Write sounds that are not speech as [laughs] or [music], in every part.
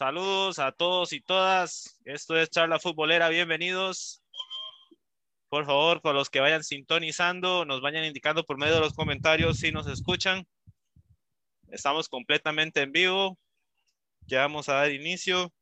Saludos a todos y todas. Esto es Charla Futbolera. Bienvenidos. Por favor, con los que vayan sintonizando, nos vayan indicando por medio de los comentarios si nos escuchan. Estamos completamente en vivo. Ya vamos a dar inicio.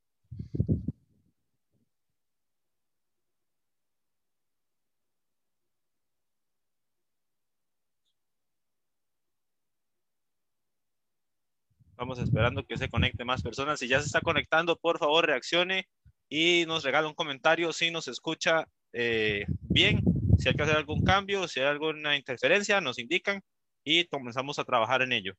Vamos esperando que se conecte más personas. Si ya se está conectando, por favor, reaccione y nos regala un comentario si nos escucha eh, bien. Si hay que hacer algún cambio, si hay alguna interferencia, nos indican y comenzamos a trabajar en ello.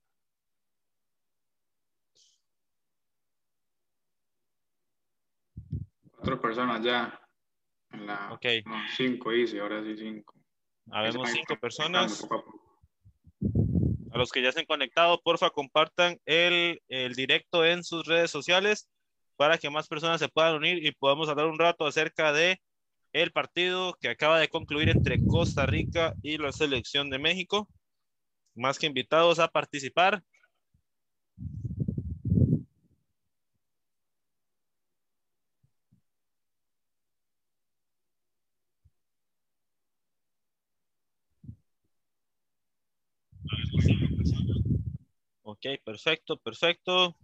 Cuatro personas ya. En la, Ok. no, cinco dice, ahora sí cinco. Habemos cinco personas. poco a poco. A los que ya se han conectado, porfa, compartan el, el directo en sus redes sociales para que más personas se puedan unir y podamos hablar un rato acerca de el partido que acaba de concluir entre Costa Rica y la selección de México. Más que invitados a participar. Ok, perfecto, perfecto.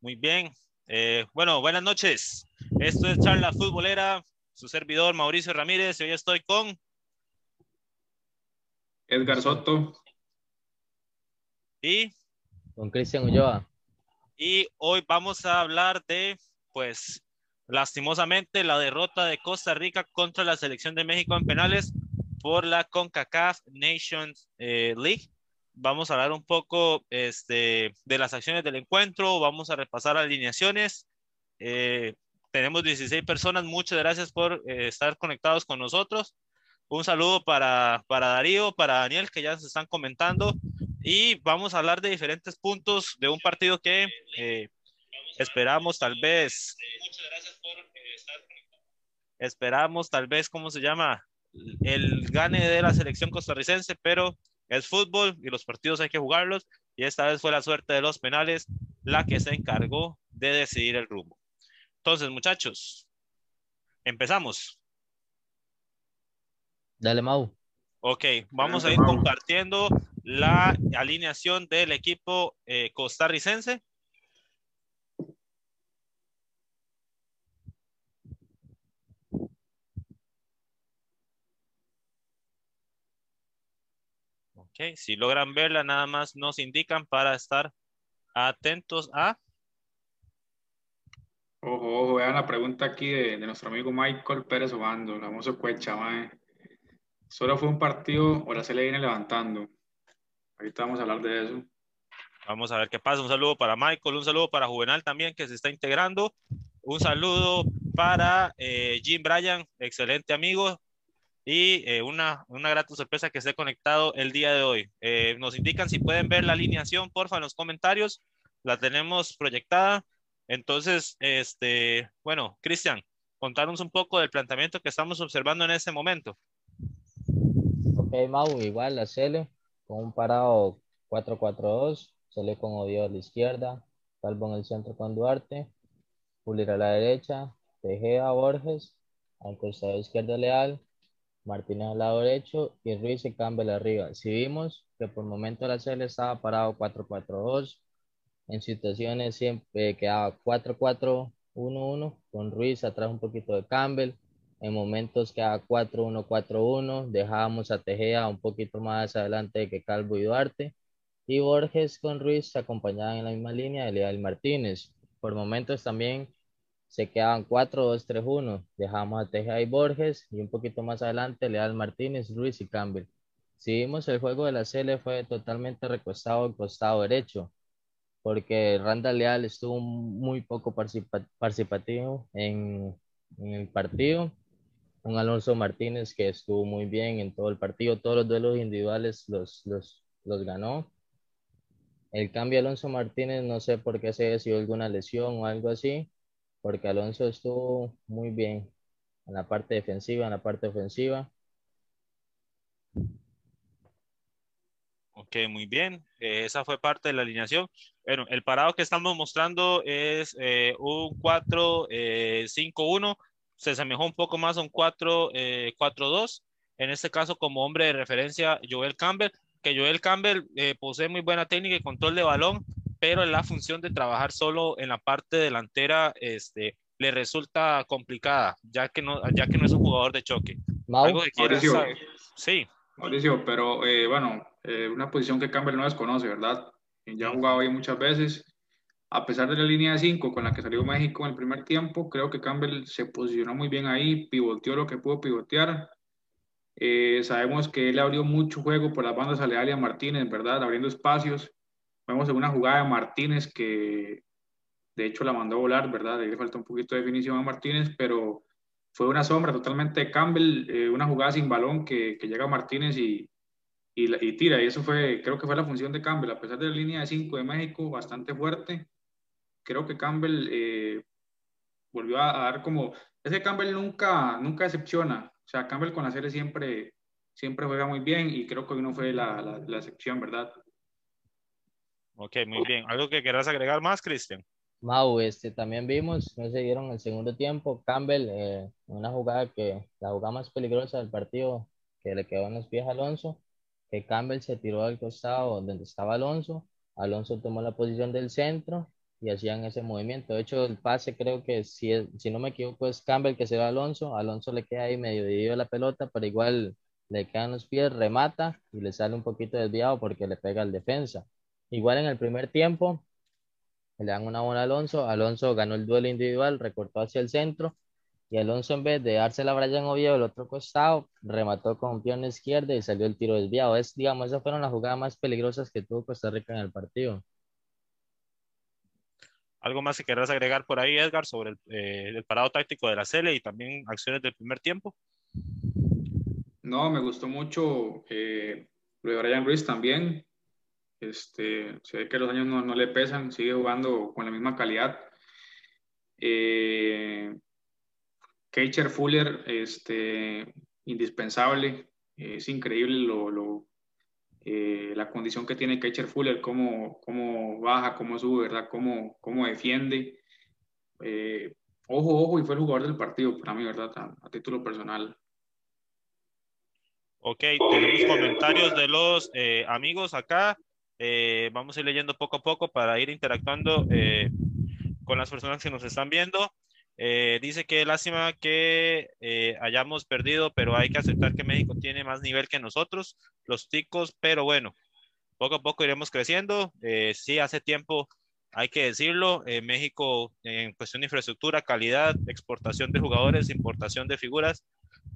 Muy bien. Eh, bueno, buenas noches. Esto es Charla Futbolera, su servidor Mauricio Ramírez. y Hoy estoy con Edgar Soto, y, Con Cristian Ulloa. y hoy vamos a hablar de, pues, lastimosamente, la derrota de Costa Rica contra la selección de México en penales por la CONCACAF Nations eh, League. Vamos a hablar un poco este, de las acciones del encuentro, vamos a repasar alineaciones. Eh, tenemos 16 personas, muchas gracias por eh, estar conectados con nosotros. Un saludo para, para Darío, para Daniel, que ya se están comentando. Y vamos a hablar de diferentes puntos de un partido que eh, esperamos tal vez. Esperamos tal vez, ¿cómo se llama? El gane de la selección costarricense, pero es fútbol y los partidos hay que jugarlos. Y esta vez fue la suerte de los penales la que se encargó de decidir el rumbo. Entonces, muchachos, empezamos. Dale, Mau. Ok, vamos a ir Vamos. compartiendo la alineación del equipo eh, costarricense. Si logran verla, nada más nos indican para estar atentos a. Ojo, ojo, vean la pregunta aquí de, de nuestro amigo Michael Pérez Obando, el famoso Cuecha, mae. ¿Solo fue un partido la se le viene levantando? Ahorita vamos a hablar de eso. Vamos a ver qué pasa. Un saludo para Michael, un saludo para Juvenal también que se está integrando. Un saludo para eh, Jim Bryan, excelente amigo. Y eh, una, una grata sorpresa que esté conectado el día de hoy. Eh, nos indican si pueden ver la alineación, porfa, en los comentarios. La tenemos proyectada. Entonces, este, bueno, Cristian, contarnos un poco del planteamiento que estamos observando en este momento. Ok, Mau, igual la Cele, con un parado 4-4-2, Cele con Odio a la izquierda, Calvo en el centro con Duarte, Pulir a la derecha, Tejeda, Borges, al costado izquierdo Leal, Martínez al lado derecho y Ruiz y Campbell arriba. Si vimos que por momento la Cele estaba parado 4-4-2, en situaciones siempre quedaba 4-4-1-1, con Ruiz atrás un poquito de Campbell, en momentos quedaba 4-1-4-1, dejábamos a Tejeda un poquito más adelante que Calvo y Duarte, y Borges con Ruiz se en la misma línea de Leal Martínez. Por momentos también se quedaban 4-2-3-1, dejábamos a Tejeda Borges, y un poquito más adelante Leal Martínez, Ruiz y Campbell. Si vimos el juego de la CL fue totalmente recostado al costado derecho, porque Randall Leal estuvo muy poco participa- participativo en, en el partido. Un Alonso Martínez que estuvo muy bien en todo el partido, todos los duelos individuales los, los, los ganó. El cambio Alonso Martínez, no sé por qué se decidió alguna lesión o algo así, porque Alonso estuvo muy bien en la parte defensiva, en la parte ofensiva. Ok, muy bien. Eh, esa fue parte de la alineación. Bueno, el parado que estamos mostrando es eh, un 4-5-1. Eh, Se asemejó un poco más a un 4-4-2. Eh, en este caso, como hombre de referencia, Joel Campbell, que Joel Campbell posee muy buena técnica y control de balón, pero en la función de trabajar solo en la parte delantera este, le resulta complicada, ya que no, ya que no es un jugador de choque. ¿Algo que Mauricio, Sí. Mauricio, pero bueno, una posición que Campbell no desconoce, ¿verdad? ya ha jugado ahí muchas veces. A pesar de la línea de 5 con la que salió México en el primer tiempo, creo que Campbell se posicionó muy bien ahí, pivoteó lo que pudo pivotear. Eh, sabemos que él abrió mucho juego por las bandas aleatorias a Martínez, ¿verdad? Abriendo espacios. Vemos en una jugada de Martínez que de hecho la mandó a volar, ¿verdad? Le falta un poquito de definición a Martínez, pero fue una sombra totalmente de Campbell, eh, una jugada sin balón que, que llega Martínez y, y, tira. Y eso fue, creo que fue la función de Campbell, a pesar de la línea de 5 de México, bastante fuerte. Creo que Campbell eh, volvió a, dar como, ese Campbell nunca, nunca decepciona. O sea, Campbell con la serie siempre, siempre juega muy bien y creo que hoy no fue la, la, excepción, ¿verdad? Ok, muy bien. ¿Algo que quieras agregar más, Cristian? Mau, este, también vimos, no se dieron el segundo tiempo, Campbell, eh, una jugada que, la jugada más peligrosa del partido, que le quedó en los pies a Alonso, que Campbell se tiró al costado donde estaba Alonso, Alonso tomó la posición del centro y hacían ese movimiento. De hecho, el pase creo que si, si no me equivoco es Campbell que se va a Alonso, Alonso le queda ahí medio dividido la pelota, pero igual le quedan los pies, remata y le sale un poquito desviado porque le pega al defensa. Igual en el primer tiempo, le dan una buena a Alonso, Alonso ganó el duelo individual, recortó hacia el centro y Alonso en vez de dársela a Brian Oviedo del otro costado, remató con pierna izquierda y salió el tiro desviado. Es, digamos, esas fueron las jugadas más peligrosas que tuvo Costa Rica en el partido. ¿Algo más que querrás agregar por ahí, Edgar, sobre el, eh, parado táctico de la Cele y también acciones del primer tiempo? No, me gustó mucho eh, lo de Brian Ruiz también. Este, se ve que los años no, no le pesan, sigue jugando con la misma calidad. Eh, Fuller, este, indispensable. Es increíble lo, eh, la condición que tiene Keicher Fuller, cómo, cómo baja, cómo sube, ¿verdad? Cómo, cómo defiende. Eh, ojo, ojo, y fue el jugador del partido para mí, ¿verdad? A, título personal. Ok, tenemos comentarios de los eh, amigos acá. Vamos a ir leyendo poco a poco para ir interactuando con las personas que nos están viendo. Eh, dice que lástima que eh, hayamos perdido, pero hay que aceptar que México tiene más nivel que nosotros, los ticos, pero bueno, poco a poco iremos creciendo. Eh, sí, hace tiempo, hay que decirlo, México en cuestión de infraestructura, calidad, exportación de jugadores, importación de figuras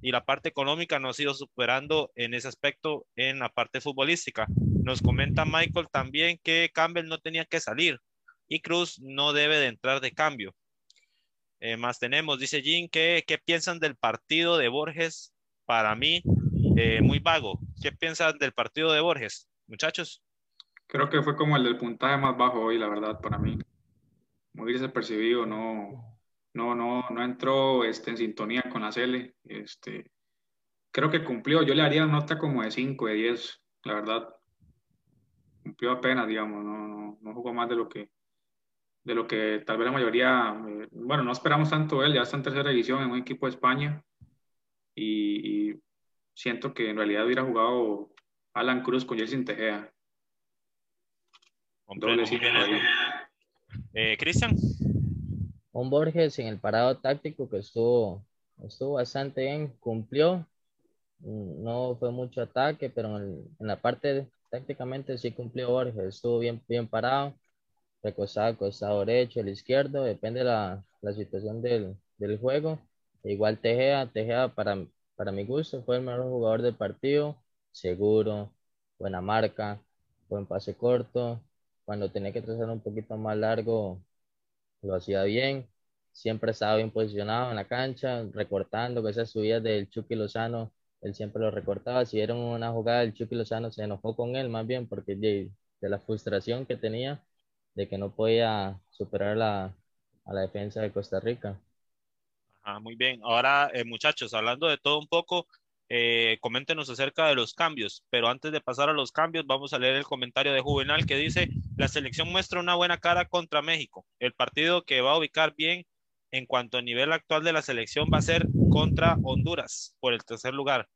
y la parte económica nos ha ido superando en ese aspecto en la parte futbolística. Nos comenta Michael también que Campbell no tenía que salir y Cruz no debe de entrar de cambio eh, más tenemos, dice Jim, ¿qué, ¿qué, piensan del partido de Borges? Para mí, eh, muy vago. ¿Qué piensan del partido de Borges, muchachos? Creo que fue como el del puntaje más bajo hoy, la verdad, para mí. Muy desapercibido, no, no, no, no entró este, en sintonía con la Cele. Este, creo que cumplió. Yo le haría nota como de 5, de 10, la verdad. Cumplió apenas, digamos, no, no, no jugó más de lo que, de lo que tal vez la mayoría, eh, bueno, no esperamos tanto él, ya está en tercera edición en un equipo de España y, siento que en realidad hubiera jugado Alan Cruz con Jelsin Tejea. Eh, Cristian. Un Borges en el parado táctico que estuvo, estuvo bastante bien, cumplió. No fue mucho ataque, pero en, en la parte tácticamente sí cumplió Borges, estuvo bien, bien parado recostado, costado derecho, el izquierdo, depende de la, la situación del, del, juego. Igual Tejea, Tejea para, para mi gusto fue el mejor jugador del partido, seguro, buena marca, buen pase corto, cuando tenía que trazar un poquito más largo lo hacía bien, siempre estaba bien posicionado en la cancha, recortando, que esas subidas del Chucky Lozano, él siempre lo recortaba, si era una jugada el Chucky Lozano se enojó con él más bien porque de, la frustración que tenía, de que no podía superar la, a la defensa de Costa Rica. muy bien. Ahora, eh, muchachos, hablando de todo un poco, eh, coméntenos acerca de los cambios. Pero antes de pasar a los cambios, vamos a leer el comentario de Juvenal que dice, la selección muestra una buena cara contra México. El partido que va a ubicar bien en cuanto al nivel actual de la selección va a ser contra Honduras por el tercer lugar.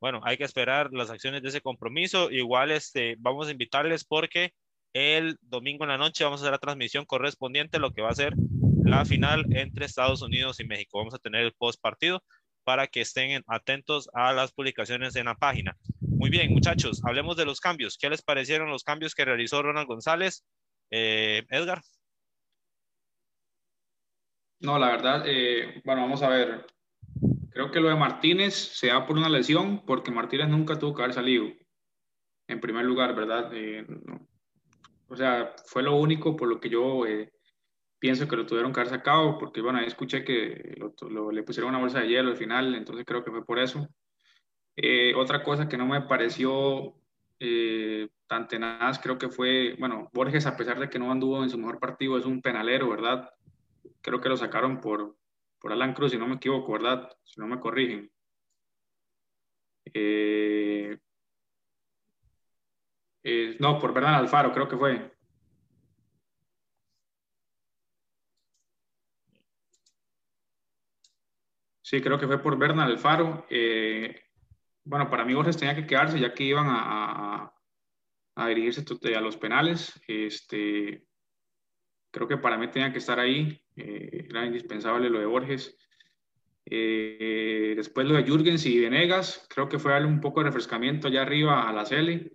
Bueno, hay que esperar las acciones de ese compromiso. Igual este, vamos a invitarles porque el domingo en la noche vamos a hacer la transmisión correspondiente, lo que va a ser la final entre Estados Unidos y México. Vamos a tener el post partido para que estén atentos a las publicaciones en la página. Muy bien, muchachos, hablemos de los cambios. ¿Qué les parecieron los cambios que realizó Ronald González? Eh, Edgar. No, la verdad, eh, bueno, vamos a ver. Creo que lo de Martínez se da por una lesión, porque Martínez nunca tuvo que haber salido. En primer lugar, ¿verdad? Eh, o sea, fue lo único por lo que yo pienso que lo tuvieron que haber sacado, porque bueno, ahí escuché que le pusieron una bolsa de hielo al final, entonces creo que fue por eso. Eh, otra cosa que no me pareció eh, tan tenaz, creo que fue, bueno, Borges, a pesar de que no anduvo en su mejor partido, es un penalero, ¿verdad? Creo que lo sacaron por, por Alan Cruz, si no me equivoco, ¿verdad? Si no me corrigen. Eh, eh, no, por Bernal Alfaro, creo que fue. Sí, creo que fue por Bernal Alfaro. Eh, bueno, para mí Borges tenía que quedarse ya que iban a, dirigirse a los penales. Este, creo que para mí tenía que estar ahí. Eh, era indispensable lo de Borges. después lo de Jürgens y Venegas, creo que fue darle un poco de refrescamiento allá arriba a la Cele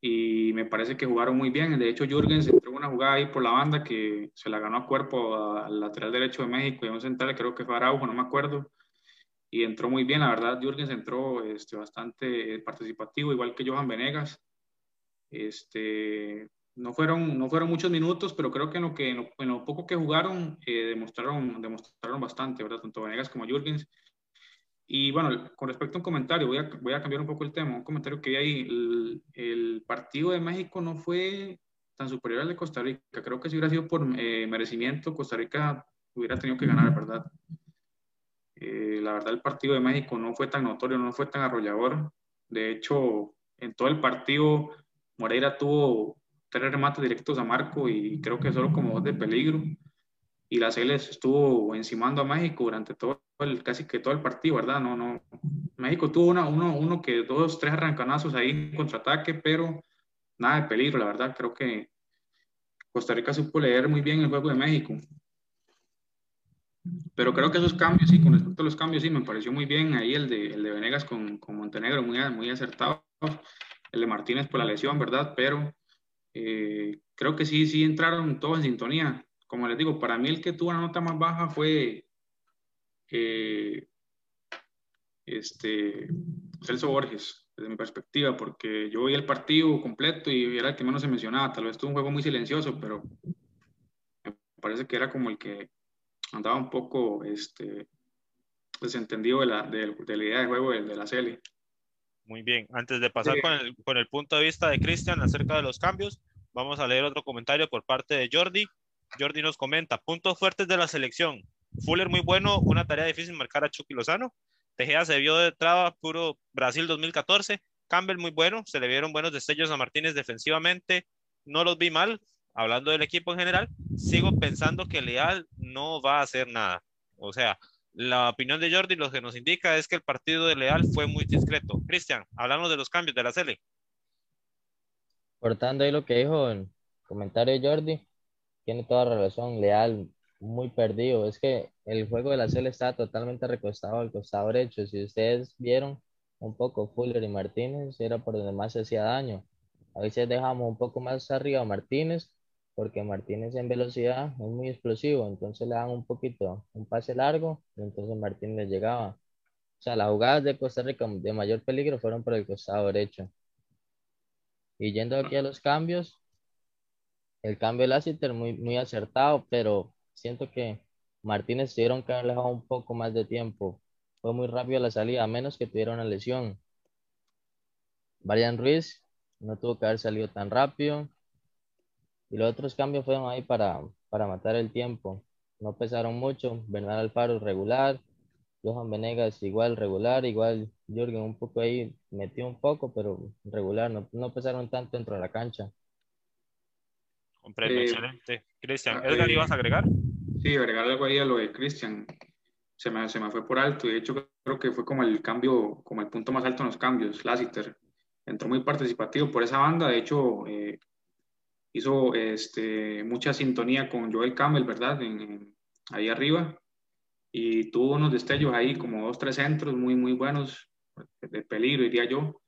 y me parece que jugaron muy bien. De hecho, Jürgens entró una jugada ahí por la banda que se la ganó a cuerpo al lateral derecho de México y a un central, creo que fue Araujo, no me acuerdo. Y entró muy bien, la verdad, Jürgens entró este, bastante participativo, igual que Johan Venegas. Este, no, fueron, no fueron muchos minutos, pero creo que en lo, que, en lo, poco que jugaron eh, demostraron, demostraron bastante, ¿verdad? Tanto Venegas como Jürgens. Y bueno, con respecto a un comentario, voy a, voy a cambiar un poco el tema. Un comentario que hay, el, el, partido de México no fue tan superior al de Costa Rica. Creo que si hubiera sido por eh, merecimiento, Costa Rica hubiera tenido que ganar, ¿verdad? Eh, la verdad, el partido de México no fue tan notorio, no fue tan arrollador. De hecho, en todo el partido, Moreira tuvo tres remates directos a Marco y creo que solo como dos de peligro y la CL estuvo encimando a México durante todo el, casi que todo el partido, ¿verdad? No, no. México tuvo una, uno, uno que dos, tres arrancanazos ahí en contraataque, pero nada de peligro, la verdad. Creo que Costa Rica supo leer muy bien el juego de México. Pero creo que esos cambios, sí, con respecto a los cambios, sí, me pareció muy bien ahí el de, el de Venegas con, con Montenegro, muy, muy acertado. El de Martínez por la lesión, ¿verdad? Pero eh, creo que sí, sí entraron todos en sintonía como les digo, para mí el que tuvo la nota más baja fue eh, este, Celso Borges, desde mi perspectiva, porque yo vi el partido completo y era el que menos se mencionaba. Tal vez tuvo un juego muy silencioso, pero me parece que era como el que andaba un poco este, desentendido de la, de, la idea de juego de, de la serie. Muy bien, antes de pasar con, el, con el punto de vista de Cristian acerca de los cambios, vamos a leer otro comentario por parte de Jordi. Jordi nos comenta, puntos fuertes de la selección. Fuller muy bueno, una tarea difícil marcar a Chucky Lozano. Tejeda se vio de traba puro Brasil 2014. Campbell muy bueno, se le vieron buenos destellos a Martínez defensivamente. No los vi mal, hablando del equipo en general. Sigo pensando que Leal no va a hacer nada. O sea, la opinión de Jordi lo que nos indica es que el partido de Leal fue muy discreto. Cristian, hablamos de los cambios de la Sele. Cortando ahí lo que dijo el comentario de Jordi, tiene toda razón, Leal, muy perdido. Es que el juego de la CL está totalmente recostado al costado derecho. Si ustedes vieron un poco Fuller y Martínez, era por donde más se hacía daño. A veces dejamos un poco más arriba a Martínez, porque Martínez en velocidad es muy explosivo, entonces le dan un poquito, un pase largo, y entonces Martínez llegaba. O sea, las jugadas de Costa Rica de mayor peligro fueron por el costado derecho. Y yendo aquí a los cambios, el cambio de Lassiter muy, muy acertado, pero siento que Martínez tuvieron que haber dejado un poco más de tiempo. Fue muy rápido la salida, a menos que tuviera una lesión. Brian Ruiz no tuvo que haber salido tan rápido. Y los otros cambios fueron ahí para, para matar el tiempo. No pesaron mucho. Bernal Alfaro regular. Johan Venegas igual regular, igual Jürgen un poco ahí metió un poco, pero regular, no, no pesaron tanto dentro de la cancha. Comprendo, eh, excelente. Cristian, ah, ¿Edgar eh, ibas a agregar? Sí, agregar algo ahí a lo de Cristian. Se me, se me fue por alto y de hecho creo que fue como el cambio, como el punto más alto en los cambios, Lassiter. Entró muy participativo por esa banda, de hecho eh, hizo este, mucha sintonía con Joel Campbell, ¿verdad? ahí arriba y tuvo unos destellos ahí, como dos, tres centros muy, muy buenos, de peligro, diría yo.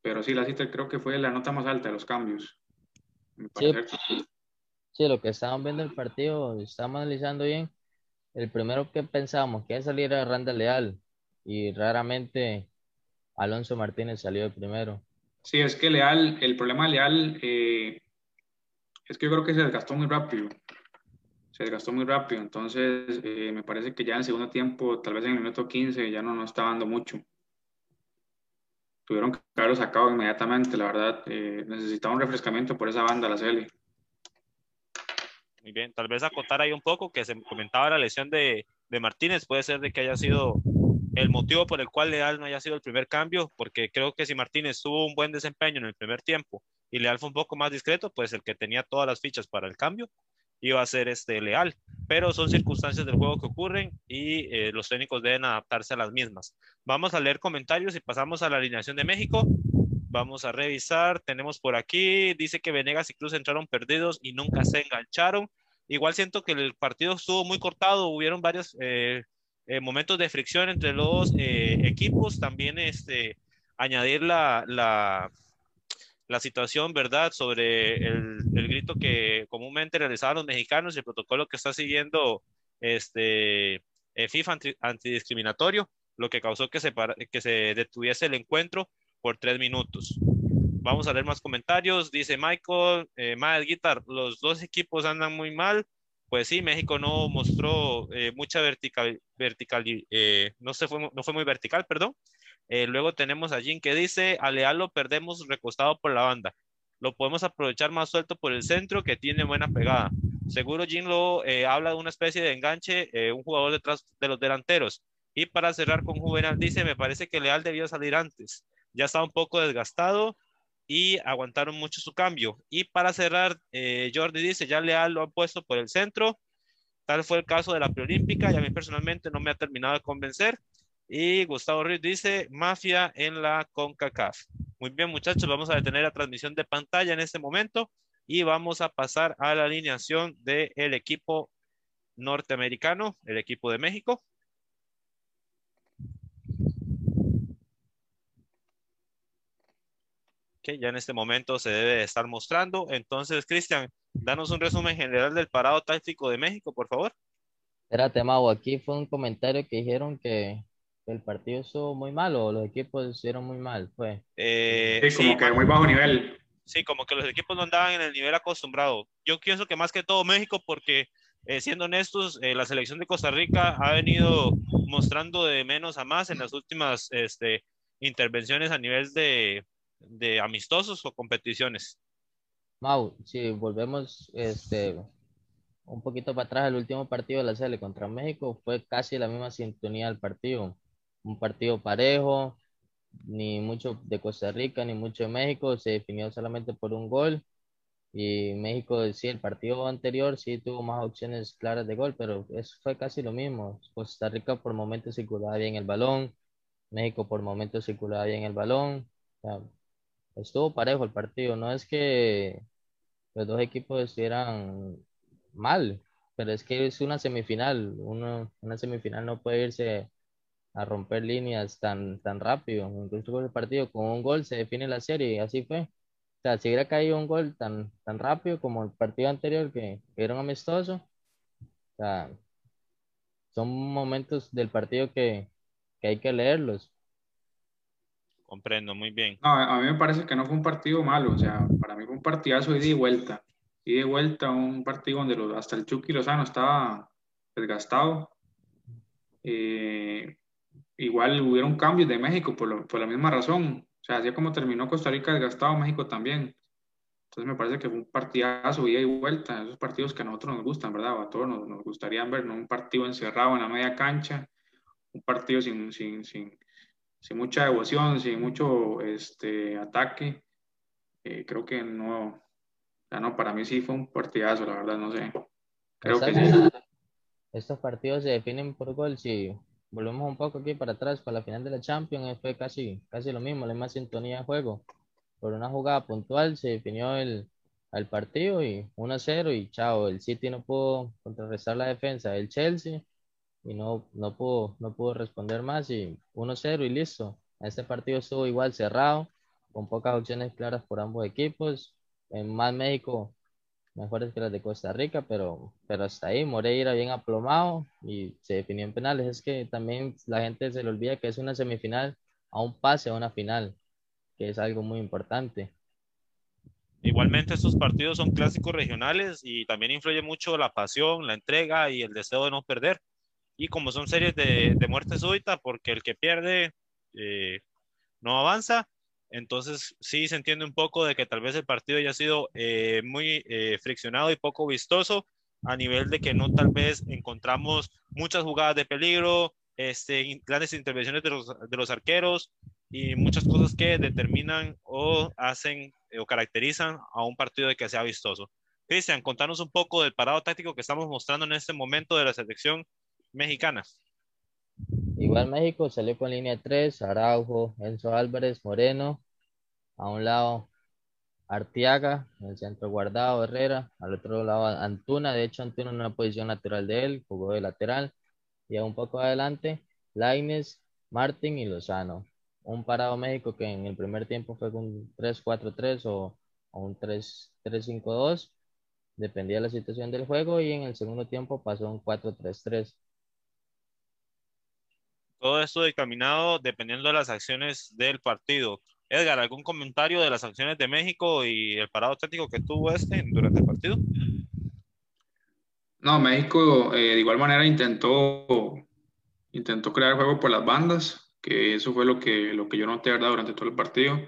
Pero sí, la cita creo que fue la nota más alta de los cambios. Sí, lo que estábamos viendo el partido, estamos analizando bien. El primero que pensábamos que iba a salir Randa Leal y raramente Alonso Martínez salió el primero. Sí, es que Leal, el problema de Leal eh, es que yo creo que se desgastó muy rápido se desgastó muy rápido, entonces eh, me parece que ya en el segundo tiempo, tal vez en el minuto 15, ya no nos está dando mucho. Tuvieron que haberlo sacado inmediatamente, la verdad, eh, necesitaba un refrescamiento por esa banda, la CL. Muy bien, tal vez acotar ahí un poco que se comentaba la lesión de, de Martínez, puede ser de que haya sido el motivo por el cual Leal no haya sido el primer cambio, porque creo que si Martínez tuvo un buen desempeño en el primer tiempo y Leal fue un poco más discreto, pues el que tenía todas las fichas para el cambio iba a ser este, leal, pero son circunstancias del juego que ocurren y eh, los técnicos deben adaptarse a las mismas. Vamos a leer comentarios y pasamos a la alineación de México. Vamos a revisar, tenemos por aquí, dice que Venegas y Cruz entraron perdidos y nunca se engancharon. Igual siento que el partido estuvo muy cortado, hubieron varios eh, eh, momentos de fricción entre los equipos, también este, añadir la, la la situación, ¿verdad?, sobre el, el, grito que comúnmente realizaban los mexicanos y el protocolo que está siguiendo este, eh, FIFA antidiscriminatorio, lo que causó que se, que se detuviese el encuentro por tres minutos. Vamos a leer más comentarios. Dice Michael, eh, Guitar, los dos equipos andan muy mal. Pues sí, México no mostró eh, mucha vertical, vertical eh, no, se fue, no fue muy vertical, perdón. Eh, luego tenemos a Jin que dice, a Leal lo perdemos recostado por la banda. Lo podemos aprovechar más suelto por el centro que tiene buena pegada. Seguro Jin lo eh, habla de una especie de enganche, eh, un jugador detrás de los delanteros. Y para cerrar con Juvenal dice, me parece que Leal debió salir antes. Ya está un poco desgastado y aguantaron mucho su cambio. Y para cerrar, Jordi dice, ya Leal lo han puesto por el centro. Tal fue el caso de la preolímpica y a mí personalmente no me ha terminado de convencer. Y Gustavo Ruiz dice, mafia en la CONCACAF. Muy bien, muchachos, vamos a detener la transmisión de pantalla en este momento y vamos a pasar a la alineación del equipo norteamericano, el equipo de México. que ya en este momento se debe estar mostrando. Entonces, Cristian, danos un resumen general del parado táctico de México, por favor. Espérate, Mau, aquí fue un comentario que dijeron que el partido estuvo muy mal o los equipos estuvieron muy mal, fue. Eh, sí, como que muy bajo nivel. Sí, como que los equipos no andaban en el nivel acostumbrado. Yo pienso que más que todo México, porque eh, siendo honestos, eh, la selección de Costa Rica ha venido mostrando de menos a más en las últimas este, intervenciones a nivel de, de amistosos o competiciones. Mau, si volvemos este, un poquito para atrás, el último partido de la serie contra México fue casi la misma sintonía del partido un partido parejo, ni mucho de Costa Rica, ni mucho de México, se definió solamente por un gol. Y México, sí, el partido anterior sí tuvo más opciones claras de gol, pero eso fue casi lo mismo. Costa Rica por momentos circulaba bien el balón, México por momentos circulaba bien el balón. estuvo parejo el partido, no es que los dos equipos estuvieran mal, pero es que es una semifinal, una semifinal no puede irse a romper líneas tan, tan rápido. Incluso con el partido con un gol se define la serie y así fue. O sea, si hubiera caído un gol tan, tan rápido como el partido anterior que, que era un amistoso, o sea, son momentos del partido que, que hay que leerlos. Comprendo, muy bien. No, a mí me parece que no fue un partido malo, o sea, para mí fue un partidazo ida y vuelta. Y de vuelta, un partido donde los, hasta el Chucky Lozano estaba desgastado. Eh, igual hubieron cambios de México por, por la misma razón. O sea, así como terminó Costa Rica desgastado, México también. Entonces me parece que fue un partidazo, ida y vuelta, esos partidos que a nosotros nos gustan, ¿verdad? a todos nos, nos gustaría ver, ¿no? Un partido encerrado en la media cancha, un partido sin, sin, sin, sin, mucha devoción, sin mucho este, ataque. Eh, creo que no, ya no, para mí sí fue un partidazo, la verdad, no sé. Creo que sí. Estos partidos se definen por gol, si volvemos un poco aquí para atrás, para la final de la Champions, fue casi, casi lo mismo, la misma sintonía de juego. Por una jugada puntual se definió el, el partido y 1-0 y chao, el City no pudo contrarrestar la defensa del Chelsea y no, no, pudo, no pudo responder más y 1-0 y listo. Este partido estuvo igual cerrado, con pocas opciones claras por ambos equipos. En más México mejores que las de Costa Rica, pero, pero hasta ahí Moreira bien aplomado y se definió en penales. Es que también la gente se le olvida que es una semifinal a un pase a una final, que es algo muy importante. Igualmente estos partidos son clásicos regionales y también influye mucho la pasión, la entrega y el deseo de no perder. Y como son series de, de muerte súbita, porque el que pierde eh, no avanza, entonces sí se entiende un poco de que tal vez el partido haya sido eh, muy eh, friccionado y poco vistoso a nivel de que no tal vez encontramos muchas jugadas de peligro, este, grandes intervenciones de los, de los arqueros y muchas cosas que determinan o hacen o caracterizan a un partido de que sea vistoso. Cristian, contanos un poco del parado táctico que estamos mostrando en este momento de la selección mexicana. Igual México salió con línea 3, Araujo, Enzo Álvarez, Moreno, a un lado Artiaga, en el centro guardado Herrera, al otro lado Antuna, de hecho Antuna en una posición natural de él, jugó de lateral, y a un poco adelante Laines, Martín y Lozano. Un parado México que en el primer tiempo fue un 3-4-3 o, o un 3-5-2, dependía de la situación del juego, y en el segundo tiempo pasó un 4-3-3. Todo esto dictaminado dependiendo de las acciones del partido. Edgar, ¿algún comentario de las acciones de México y el parado táctico que tuvo este durante el partido? No, México eh, de igual manera intentó, intentó crear juego por las bandas, que eso fue lo que, lo que yo noté ¿verdad? durante todo el partido.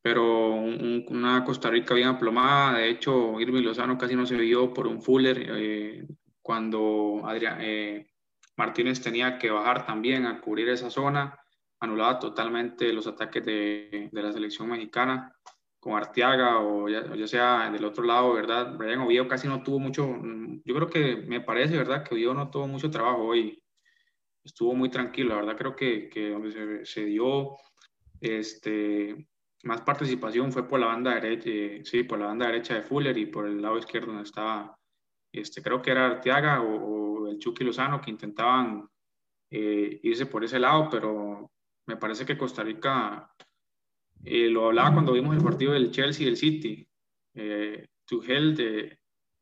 Pero una Costa Rica bien aplomada, de hecho, Irving Lozano casi no se vio por un Fuller eh, cuando Adrián, eh, Martínez tenía que bajar también a cubrir esa zona, anulaba totalmente los ataques de, de la selección mexicana con Arteaga o ya, sea del otro lado, ¿verdad? Brian Oviedo casi no tuvo mucho, yo creo que me parece, ¿verdad? Que Oviedo no tuvo mucho trabajo hoy, estuvo muy tranquilo, la verdad creo que, que donde se, se, dio este, más participación fue por la banda derecha, eh, sí, por la banda derecha de Fuller y por el lado izquierdo donde estaba, este, creo que era Arteaga o el Chucky Lozano, que intentaban eh, irse por ese lado, pero me parece que Costa Rica, eh, lo hablaba cuando vimos el partido del Chelsea y del City, eh, Tuchel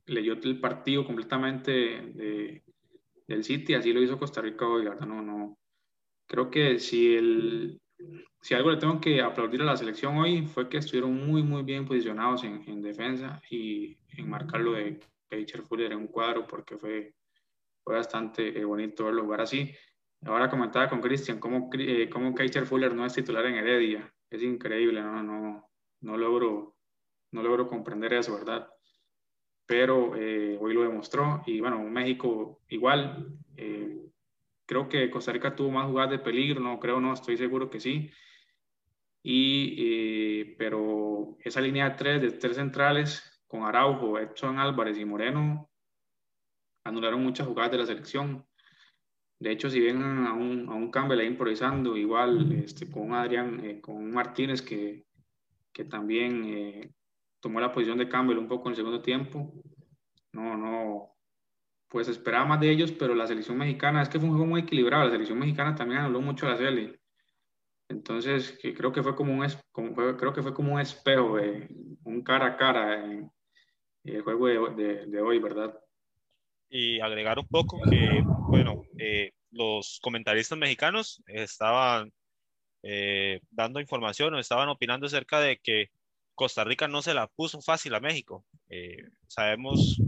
leyó el partido completamente de, del City, así lo hizo Costa Rica hoy, ¿verdad? No, no. Creo que si, el, si algo le tengo que aplaudir a la selección hoy fue que estuvieron muy, muy bien posicionados en, en defensa y en marcar lo de Keicher Fuller en un cuadro porque fue fue bastante eh, bonito verlo jugar así. Ahora comentaba con Cristian cómo, eh, cómo Kaiser Fuller no es titular en Heredia. Es increíble, no, no, no, logro, no logro comprender eso, ¿verdad? Pero eh, hoy lo demostró y bueno, México igual. creo que Costa Rica tuvo más jugadas de peligro, no creo, no, estoy seguro que sí. Y, pero esa línea de tres, de tres centrales, con Araujo, Edson Álvarez y Moreno, anularon muchas jugadas de la selección. De hecho, si ven a un, a un Campbell ahí improvisando, igual este, con Adrián, eh, con Martínez, que, que también eh, tomó la posición de Campbell un poco en el segundo tiempo. No, no, pues esperaba más de ellos, pero la selección mexicana, es que fue un juego muy equilibrado, la selección mexicana también anuló mucho a la serie. Entonces, que creo que fue como un, como creo que fue como un espejo, un cara a cara en el juego de, de, de hoy, ¿verdad? Y agregar un poco que, bueno, eh, los comentaristas mexicanos estaban eh, dando información o estaban opinando acerca de que Costa Rica no se la puso fácil a México. Eh, sabemos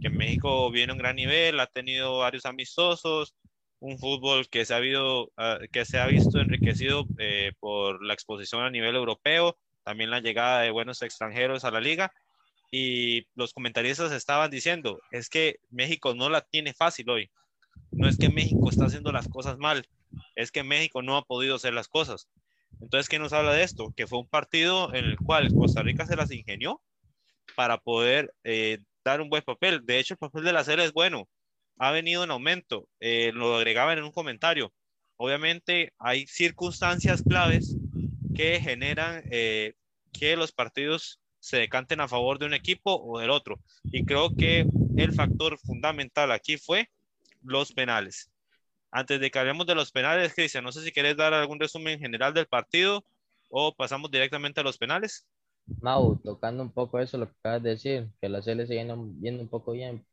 que México viene a un gran nivel, ha tenido varios amistosos, un fútbol que se ha, habido, que se ha visto enriquecido por la exposición a nivel europeo, también la llegada de buenos extranjeros a la liga y los comentaristas estaban diciendo, es que México no la tiene fácil hoy. no es que México está haciendo las cosas mal, es que México no ha podido hacer las cosas. Entonces, ¿qué nos habla de esto? Que fue un partido en el cual Costa Rica se las ingenió para poder eh, dar un buen papel. De hecho, el papel de la serie es bueno, ha venido en aumento, eh, lo agregaban en un comentario. Obviamente hay circunstancias claves que generan eh, que los partidos se decanten a favor de un equipo o del otro. Y creo que el factor fundamental aquí fue los penales. Antes de que hablemos de los penales, Cristian, no sé si quieres dar algún resumen general del partido o pasamos directamente a los penales. Mau, tocando un poco eso, lo que acabas de decir, que la serie se viene viendo un poco bien.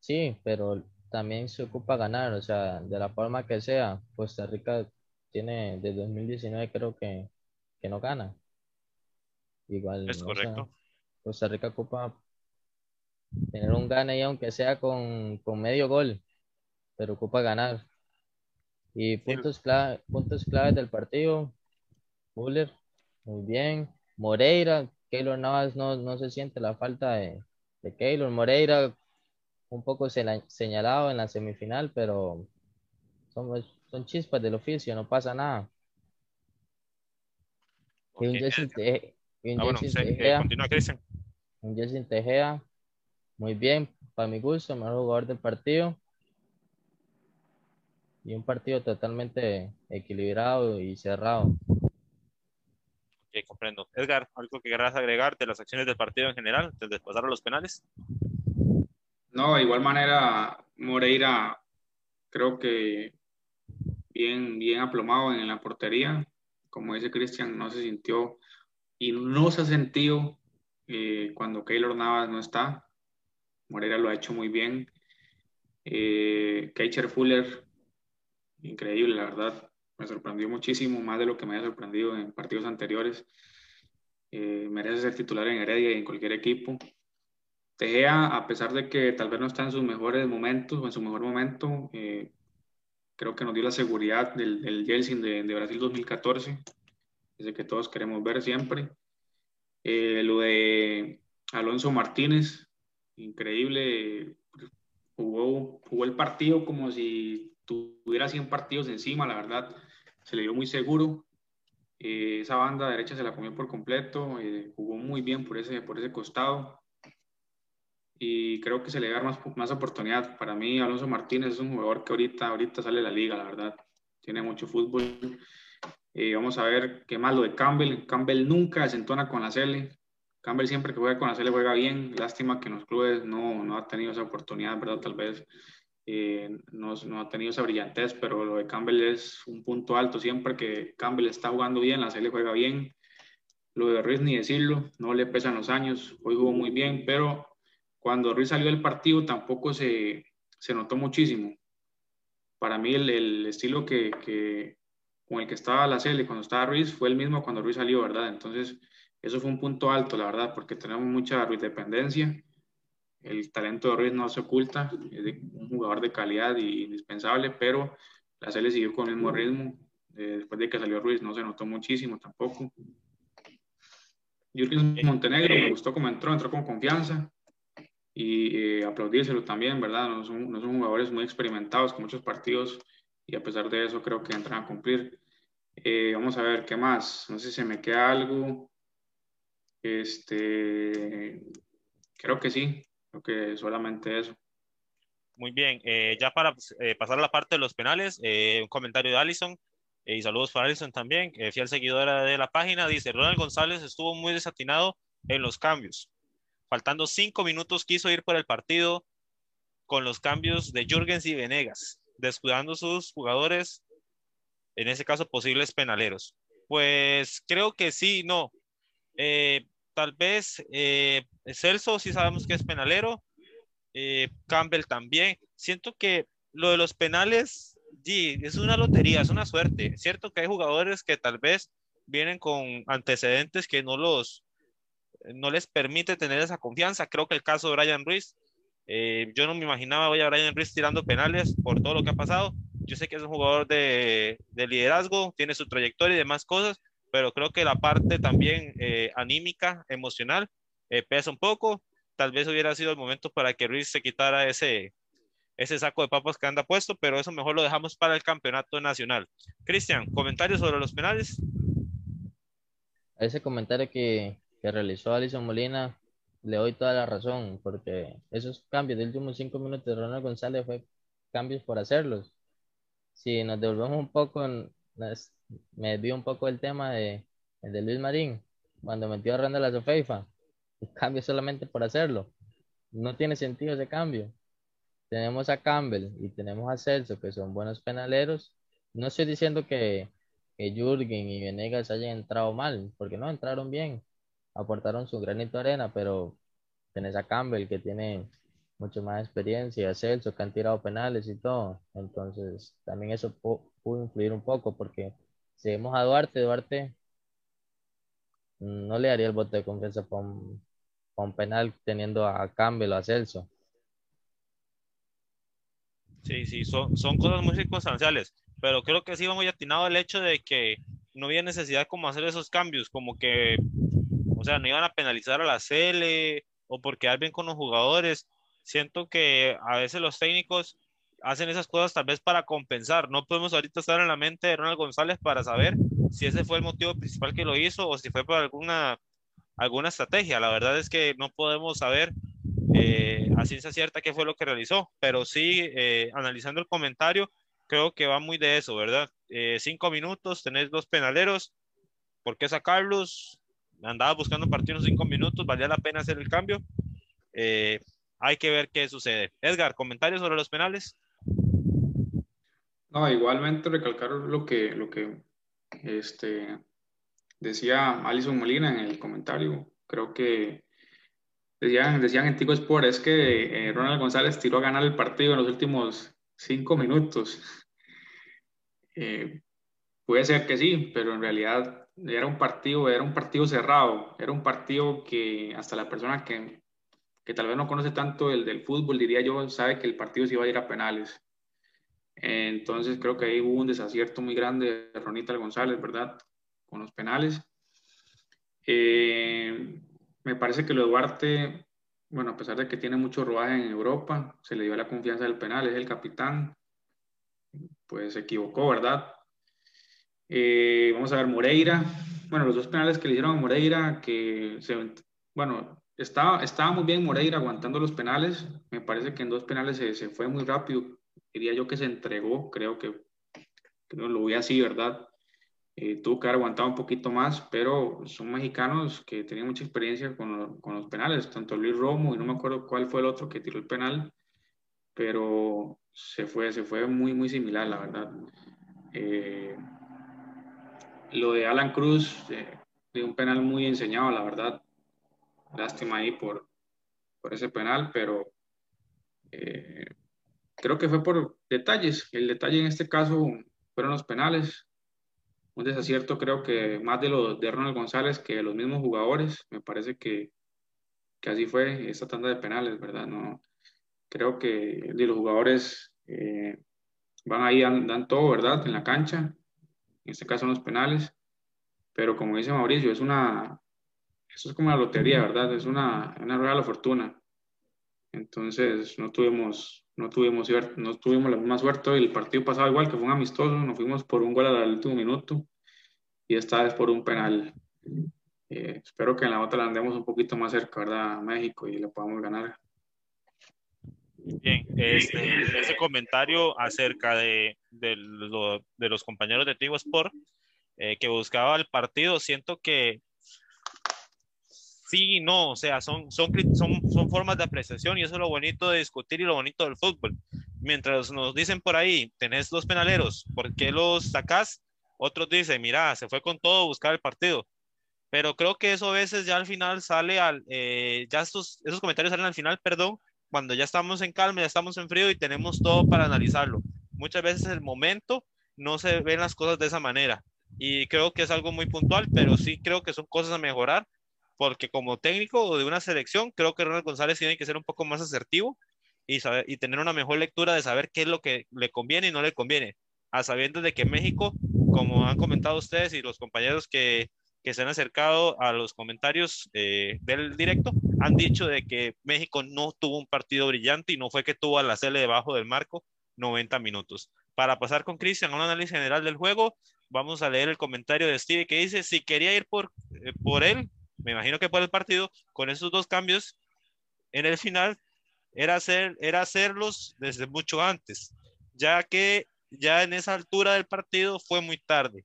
Sí, pero también se ocupa ganar, o sea, de la forma que sea. Costa Rica tiene, desde 2019 creo que, que no gana. Igual. Es correcto. Costa Rica ocupa tener un gane y aunque sea con, con medio gol, pero ocupa ganar. Y puntos, clave, puntos claves del partido, Buller, muy bien. Moreira, Keylor Navas no, no se siente la falta de, de Keylor. Moreira un poco señalado en la semifinal, pero son, son chispas del oficio, no pasa nada. Y un Jesse Tejea, muy bien, para mi gusto, mejor jugador del partido. Y un partido totalmente equilibrado y cerrado. Ok, comprendo. Edgar, ¿algo que querrás agregar de las acciones del partido en general antes de pasar a los penales? No, de igual manera, Moreira creo que bien, bien aplomado en la portería. Como dice Cristian, no se sintió y no se ha sentido eh, cuando Keylor Navas no está. Moreira lo ha hecho muy bien. Eh, Fuller, increíble, la verdad. Me sorprendió muchísimo, más de lo que me había sorprendido en partidos anteriores. Eh, merece ser titular en Heredia y en cualquier equipo. Tejea, a pesar de que tal vez no está en sus mejores momentos o en su mejor momento, eh, creo que nos dio la seguridad del, del de, de, Brasil 2014, que todos queremos ver siempre. Eh, lo de Alonso Martínez, increíble, jugó, el partido como si tuviera 100 partidos encima, la verdad, se le dio muy seguro. Eh, esa banda derecha se la comió por completo, jugó muy bien por ese, por ese costado y creo que se le da más, más oportunidad. Para mí, Alonso Martínez es un jugador que ahorita, ahorita sale de la liga, la verdad. Tiene mucho fútbol. Eh, vamos a ver qué más lo de Campbell. Campbell nunca desentona con la Cele. Campbell siempre que juega con la Cele juega bien. Lástima que en los clubes no, no ha tenido esa oportunidad, ¿verdad? Tal vez eh, no, no, ha tenido esa brillantez, pero lo de Campbell es un punto alto. Siempre que Campbell está jugando bien, la Cele juega bien. Lo de Ruiz ni decirlo, no le pesan los años. Hoy jugó muy bien, pero cuando Ruiz salió del partido tampoco se, se notó muchísimo. Para mí el, el estilo que, que, con el que estaba la Cele cuando estaba Ruiz fue el mismo cuando Ruiz salió, ¿verdad? Entonces, eso fue un punto alto, la verdad, porque tenemos mucha Ruiz dependencia. El talento de Ruiz no se oculta, es un jugador de calidad y indispensable, pero la Cele siguió con el mismo ritmo. Eh, después de que salió Ruiz no se notó muchísimo tampoco. Jürgen Montenegro me gustó cómo entró, entró con confianza y eh, aplaudírselo también, ¿verdad? No son, no son, jugadores muy experimentados con muchos partidos y a pesar de eso creo que entran a cumplir. Eh, vamos a ver qué más. No sé si se me queda algo. Este, creo que sí, creo que solamente eso. Muy bien, eh, ya para eh, pasar a la parte de los penales, un comentario de Allison. y saludos para Allison también, fiel seguidora de la página. Dice: Ronald González estuvo muy desatinado en los cambios faltando cinco minutos, quiso ir por el partido con los cambios de Jürgens y Venegas, descuidando sus jugadores, en ese caso posibles penaleros. Pues creo que sí, no. Eh, tal vez eh, Celso sí sabemos que es penalero, eh, Campbell también. Siento que lo de los penales, sí, es una lotería, es una suerte. cierto que hay jugadores que tal vez vienen con antecedentes que no los no les permite tener esa confianza. Creo que el caso de Brian Ruiz, eh, yo no me imaginaba a Brian Ruiz tirando penales por todo lo que ha pasado. Yo sé que es un jugador de, liderazgo, tiene su trayectoria y demás cosas, pero creo que la parte también eh, anímica, emocional, eh, pesa un poco. Tal vez hubiera sido el momento para que Ruiz se quitara ese, ese saco de papas que anda puesto, pero eso mejor lo dejamos para el campeonato nacional. Cristian, comentarios sobre los penales. Ese comentario que, que realizó Alison Molina, le doy toda la razón, porque esos cambios de últimos cinco minutos de Ronald González fue cambios por hacerlos. Si nos devolvemos un poco, me dio un poco el tema de, de Luis Marín, cuando metió a Randall a Sofeifa, cambio solamente por hacerlo. No tiene sentido ese cambio tenemos a Campbell y tenemos a Celso, que son buenos penaleros. No estoy diciendo que, que Jürgen y Venegas hayan entrado mal, porque no, entraron bien, aportaron su granito de arena, pero tenés a Campbell, que tiene mucho más experiencia, a Celso, que han tirado penales y todo. Entonces, también eso pudo influir un poco, porque si vemos a Duarte, Duarte no le daría el voto de confianza para un, un penal teniendo a Campbell o a Celso. Sí, sí, son, son cosas muy circunstanciales, pero creo que sí va muy atinado el hecho de que no había necesidad como hacer esos cambios, como que, o sea, no iban a penalizar a la CL o por quedar bien con los jugadores. Siento que a veces los técnicos hacen esas cosas tal vez para compensar. No podemos ahorita estar en la mente de Ronald González para saber si ese fue el motivo principal que lo hizo o si fue por alguna, alguna estrategia. La verdad es que no podemos saber eh, a ciencia cierta qué fue lo que realizó, pero sí, eh, analizando el comentario, creo que va muy de eso, ¿verdad? Eh, cinco minutos, tenés dos penaleros, ¿por qué sacarlos? Andaba buscando partidos cinco minutos, valía la pena hacer el cambio. hay que ver qué sucede. Edgar, comentarios sobre los penales. No, igualmente recalcar lo que, lo que este, decía Alison Molina en el comentario. Creo que Decían, decían en Tico Sport, es que eh, Ronald González tiró a ganar el partido en los últimos cinco minutos. [laughs] Eh, puede ser que sí, pero en realidad era un partido, era un partido cerrado, era un partido que hasta la persona que, que tal vez no conoce tanto el del fútbol, diría yo, sabe que el partido se iba a ir a penales. Entonces creo que ahí hubo un desacierto muy grande de Ronita González, ¿verdad? Con los penales. Eh, me parece que lo Duarte, bueno, a pesar de que tiene mucho rodaje en Europa, se le dio la confianza del penal, es el capitán, pues se equivocó, ¿verdad? Eh, vamos a ver, Moreira, bueno, los dos penales que le hicieron a Moreira, que se, bueno, estaba, estaba muy bien Moreira aguantando los penales, me parece que en dos penales se, se fue muy rápido, diría yo que se entregó, creo que, no lo voy así, ¿verdad? Eh, tuvo que haber aguantado un poquito más, pero son mexicanos que tenían mucha experiencia con, con, los penales, tanto Luis Romo y no me acuerdo cuál fue el otro que tiró el penal, pero se fue, se fue muy, muy similar, la verdad. Eh, lo de Alan Cruz, de un penal muy enseñado, la verdad. Lástima ahí por, por ese penal, pero eh, creo que fue por detalles. El detalle en este caso fueron los penales un desacierto creo que más de lo de Ronald González que de los mismos jugadores. Me parece que, que así fue esta tanda de penales, ¿verdad? No, creo que de los jugadores eh, van ahí, dan, todo, ¿verdad? En la cancha. En este caso los penales. Pero como dice Mauricio, es una, eso es como la lotería, ¿verdad? Es una, una rueda de la fortuna. Entonces no tuvimos, no tuvimos, no tuvimos la misma suerte. El partido pasado igual, que fue un amistoso, nos fuimos por un gol al último minuto y esta vez por un penal. Eh, espero que en la otra la andemos un poquito más cerca, ¿verdad? A México y la podamos ganar. Bien, este, ese comentario acerca de, de, de los compañeros de Tigo Sport eh, que buscaba el partido, siento que sí y no, o sea, son, son, son, son formas de apreciación y eso es lo bonito de discutir y lo bonito del fútbol. Mientras nos dicen por ahí, tenés dos penaleros, ¿por qué los sacás? Otros dicen, mira, se fue con todo a buscar el partido. Pero creo que eso a veces ya al final sale al, eh, ya estos, esos comentarios salen al final, perdón, cuando ya estamos en calma, ya estamos en frío y tenemos todo para analizarlo. Muchas veces el momento no se ven las cosas de esa manera. Y creo que es algo muy puntual, pero sí creo que son cosas a mejorar porque como técnico de una selección, creo que Ronald González tiene que ser un poco más asertivo y, saber, y tener una mejor lectura de saber qué es lo que le conviene y no le conviene, a sabiendo de que México, como han comentado ustedes y los compañeros que, que se han acercado a los comentarios eh, del directo, han dicho de que México no tuvo un partido brillante y no fue que tuvo a la Cele debajo del marco 90 minutos. Para pasar con Cristian a un análisis general del juego, vamos a leer el comentario de Steve que dice, si quería ir por, eh, por él, me imagino que por el partido, con esos dos cambios en el final, era, hacer, era hacerlos desde mucho antes, ya que ya en esa altura del partido fue muy tarde,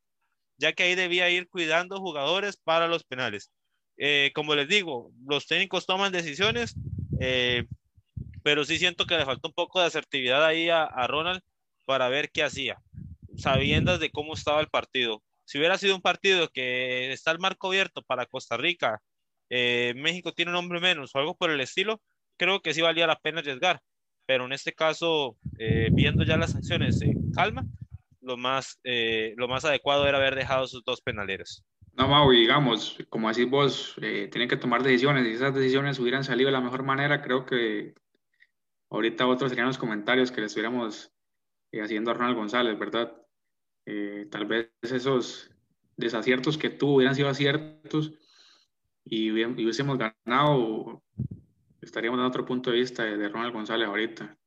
ya que ahí debía ir cuidando jugadores para los penales. Eh, como les digo, los técnicos toman decisiones, eh, pero sí siento que le faltó un poco de asertividad ahí a, Ronald para ver qué hacía, sabiendo de cómo estaba el partido. Si hubiera sido un partido que está el marco abierto para Costa Rica, eh, México tiene un hombre menos o algo por el estilo, creo que sí valía la pena arriesgar. Pero en este caso, viendo ya las acciones en calma, lo más, lo más adecuado era haber dejado sus dos penaleros. No, Mau, digamos, como decís vos, eh, tienen que tomar decisiones. Si esas decisiones hubieran salido de la mejor manera, creo que ahorita otros serían los comentarios que le estuviéramos eh, haciendo a Ronald González, ¿verdad? Eh, tal vez esos desaciertos que tuvo hubieran sido aciertos y, hubiésemos ganado, estaríamos dando otro punto de vista de, de Ronald González ahorita,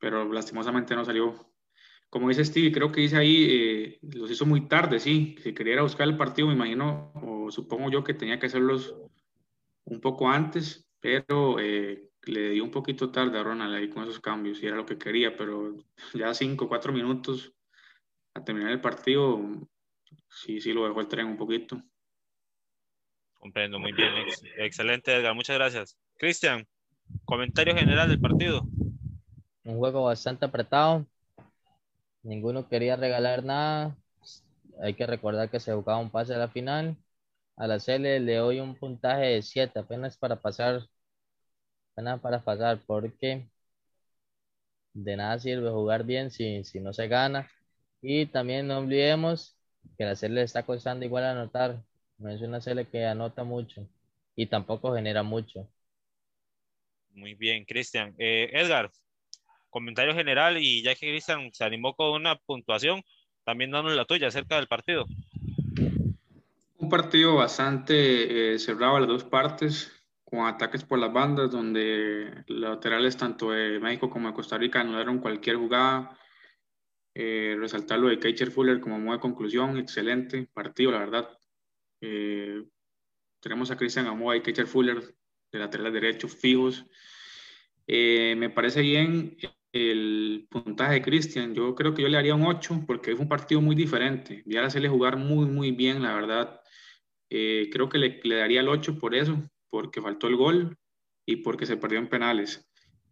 pero lastimosamente no salió como dice Steve, creo que dice ahí, eh, los hizo muy tarde, sí. Si quería buscar el partido, me imagino, o supongo yo que tenía que hacerlos un poco antes, pero eh, le dio un poquito tarde a Ronald ahí con esos cambios, y era lo que quería, pero ya cinco, cuatro minutos a terminar el partido, sí, sí lo dejó el tren un poquito. Comprendo, muy bien, excelente Edgar, muchas gracias. Cristian, comentario general del partido. Un juego bastante apretado, Ninguno quería regalar nada. Hay que recordar que se jugaba un pase a la final. A la CL le doy un puntaje de 7, apenas para pasar. Apenas para pasar, porque de nada sirve jugar bien si, si no se gana. Y también no olvidemos que la CL está costando igual anotar. No es una CL que anota mucho y tampoco genera mucho. Muy bien, Cristian. Eh, Edgar, comentario general y ya que Cristian se animó con una puntuación, también dándonos la tuya acerca del partido. Un partido bastante eh, cerrado a las dos partes, con ataques por las bandas, donde laterales tanto de México como de Costa Rica anularon cualquier jugada. Eh, resaltar lo de Keicher Fuller como modo de conclusión, excelente partido, la verdad. Eh, tenemos a Cristian Amoa y Keicher Fuller de laterales derechos fijos. Me parece bien el puntaje de Cristian. Yo creo que yo le haría un 8 porque es un partido muy diferente. Ya a hacerle jugar muy, muy bien, la verdad. Eh, creo que le, le, daría el 8 por eso, porque faltó el gol y porque se perdió en penales.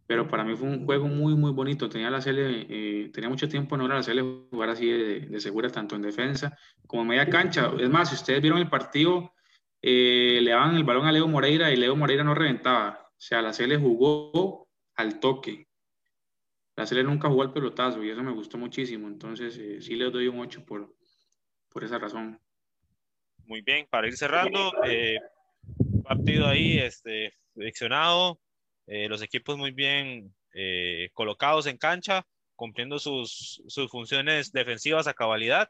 Pero para mí fue un juego muy, muy bonito. Tenía, la eh, tenía mucho tiempo no era hacerle jugar así de, de, segura, tanto en defensa como en media cancha. Es más, si ustedes vieron el partido, eh, le daban el balón a Leo Moreira y Leo Moreira no reventaba. O sea, la CL jugó al toque la Sele nunca jugó al pelotazo y eso me gustó muchísimo. Entonces, eh, sí le doy un 8 por, por esa razón. Muy bien, para ir cerrando, eh, partido ahí este, seleccionado, eh, los equipos muy bien colocados en cancha, cumpliendo sus, sus funciones defensivas a cabalidad.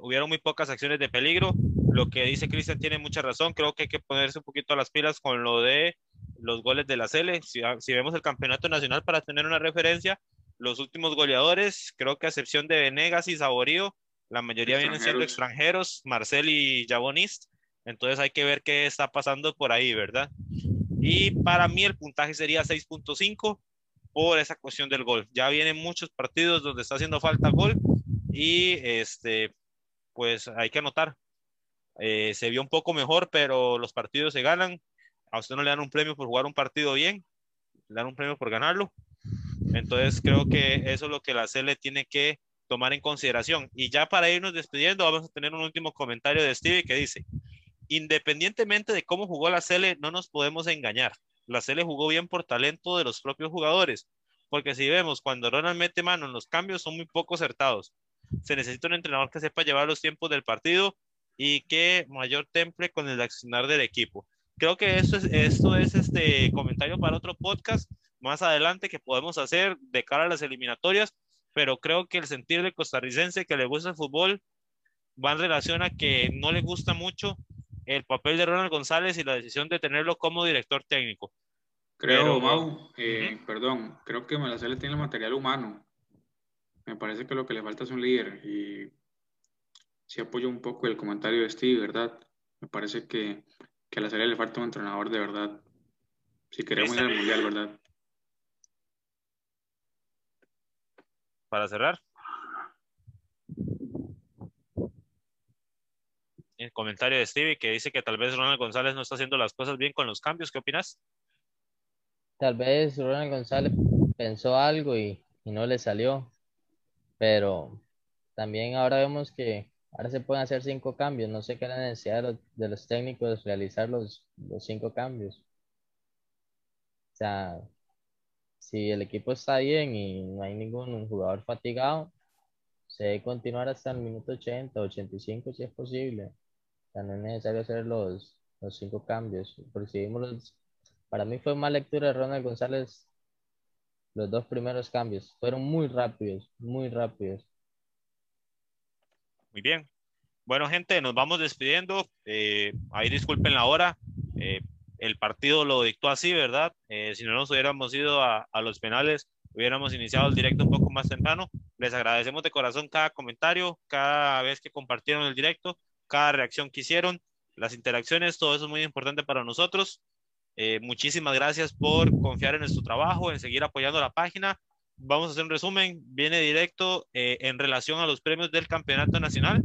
Hubieron muy pocas acciones de peligro. Lo que dice Cristian tiene mucha razón. Creo que hay que ponerse un poquito a las pilas con lo de los goles de la Cele. Si, si, vemos el campeonato nacional para tener una referencia, los últimos goleadores, creo que a excepción de Venegas y Saborío, la mayoría vienen siendo extranjeros, Marcel y Jabonist. Entonces hay que ver qué está pasando por ahí, ¿verdad? Y para mí el puntaje sería 6.5 por esa cuestión del gol. Ya vienen muchos partidos donde está haciendo falta gol y este, pues hay que anotar. Eh, se vio un poco mejor, pero los partidos se ganan a usted no le dan un premio por jugar un partido bien, le dan un premio por ganarlo. Entonces creo que eso es lo que la CL tiene que tomar en consideración. Y ya para irnos despidiendo, vamos a tener un último comentario de Stevie que dice, independientemente de cómo jugó la CL, no nos podemos engañar. La CL jugó bien por talento de los propios jugadores, porque si vemos cuando Ronald mete mano en los cambios son muy poco acertados. Se necesita un entrenador que sepa llevar los tiempos del partido y que mayor temple con el accionar del equipo creo que esto es, esto es este comentario para otro podcast más adelante que podemos hacer de cara a las eliminatorias, pero creo que el sentir de costarricense que le gusta el fútbol va en relación a que no le gusta mucho el papel de Ronald González y la decisión de tenerlo como director técnico. Creo, Mau, eh, perdón, creo que Malacele tiene el material humano. Me parece que lo que le falta es un líder y sí apoyo un poco el comentario de Steve, ¿verdad? Me parece que, que a la serie le falta un entrenador de verdad. Si queremos ir al mundial, ¿verdad? Para cerrar. El comentario de Steve que dice que tal vez Ronald González no está haciendo las cosas bien con los cambios. ¿Qué opinas? Tal vez Ronald González pensó algo y, y no le salió. Pero también ahora vemos que Ahora se pueden hacer cinco cambios. No sé qué es la necesidad de los, técnicos realizar los, los, cinco cambios. O sea, si el equipo está bien y no hay ningún jugador fatigado, se debe continuar hasta el minuto 80, 85 si es posible. O sea, no es necesario hacer los, los cinco cambios. los, para mí fue mala lectura de Ronald González los dos primeros cambios. Fueron muy rápidos, muy rápidos. Bien. Bueno, gente, nos vamos despidiendo. Eh, ahí disculpen la hora. Eh, el partido lo dictó así, ¿verdad? Eh, si no nos hubiéramos ido a, a, los penales, hubiéramos iniciado el directo un poco más temprano. Les agradecemos de corazón cada comentario, cada vez que compartieron el directo, cada reacción que hicieron, las interacciones, todo eso es muy importante para nosotros. muchísimas gracias por confiar en nuestro trabajo, en seguir apoyando la página. Vamos a hacer un resumen, viene directo en relación a los premios del Campeonato Nacional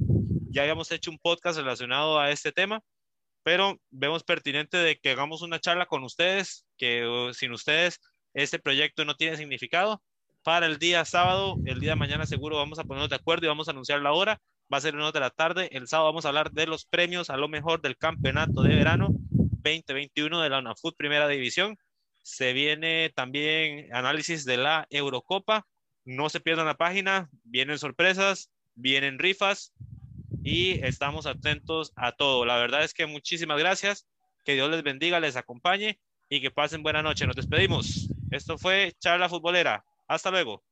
ya habíamos hecho un podcast relacionado a este tema, pero vemos pertinente de que hagamos una charla con ustedes, que uh, sin ustedes este proyecto no tiene significado. Para el día sábado, el día de mañana seguro vamos a ponernos de acuerdo y vamos a anunciar la hora. Va a ser una de la tarde. El sábado vamos a hablar de los premios a lo mejor del campeonato de verano 2021 de la UNAFUT Primera División. Se viene también análisis de la Eurocopa. No se pierdan la página, vienen sorpresas, vienen rifas, y estamos atentos a todo. La verdad es que muchísimas gracias, que Dios les bendiga, les acompañe y que pasen buena noche. Nos despedimos. Esto fue Charla Futbolera. Hasta luego.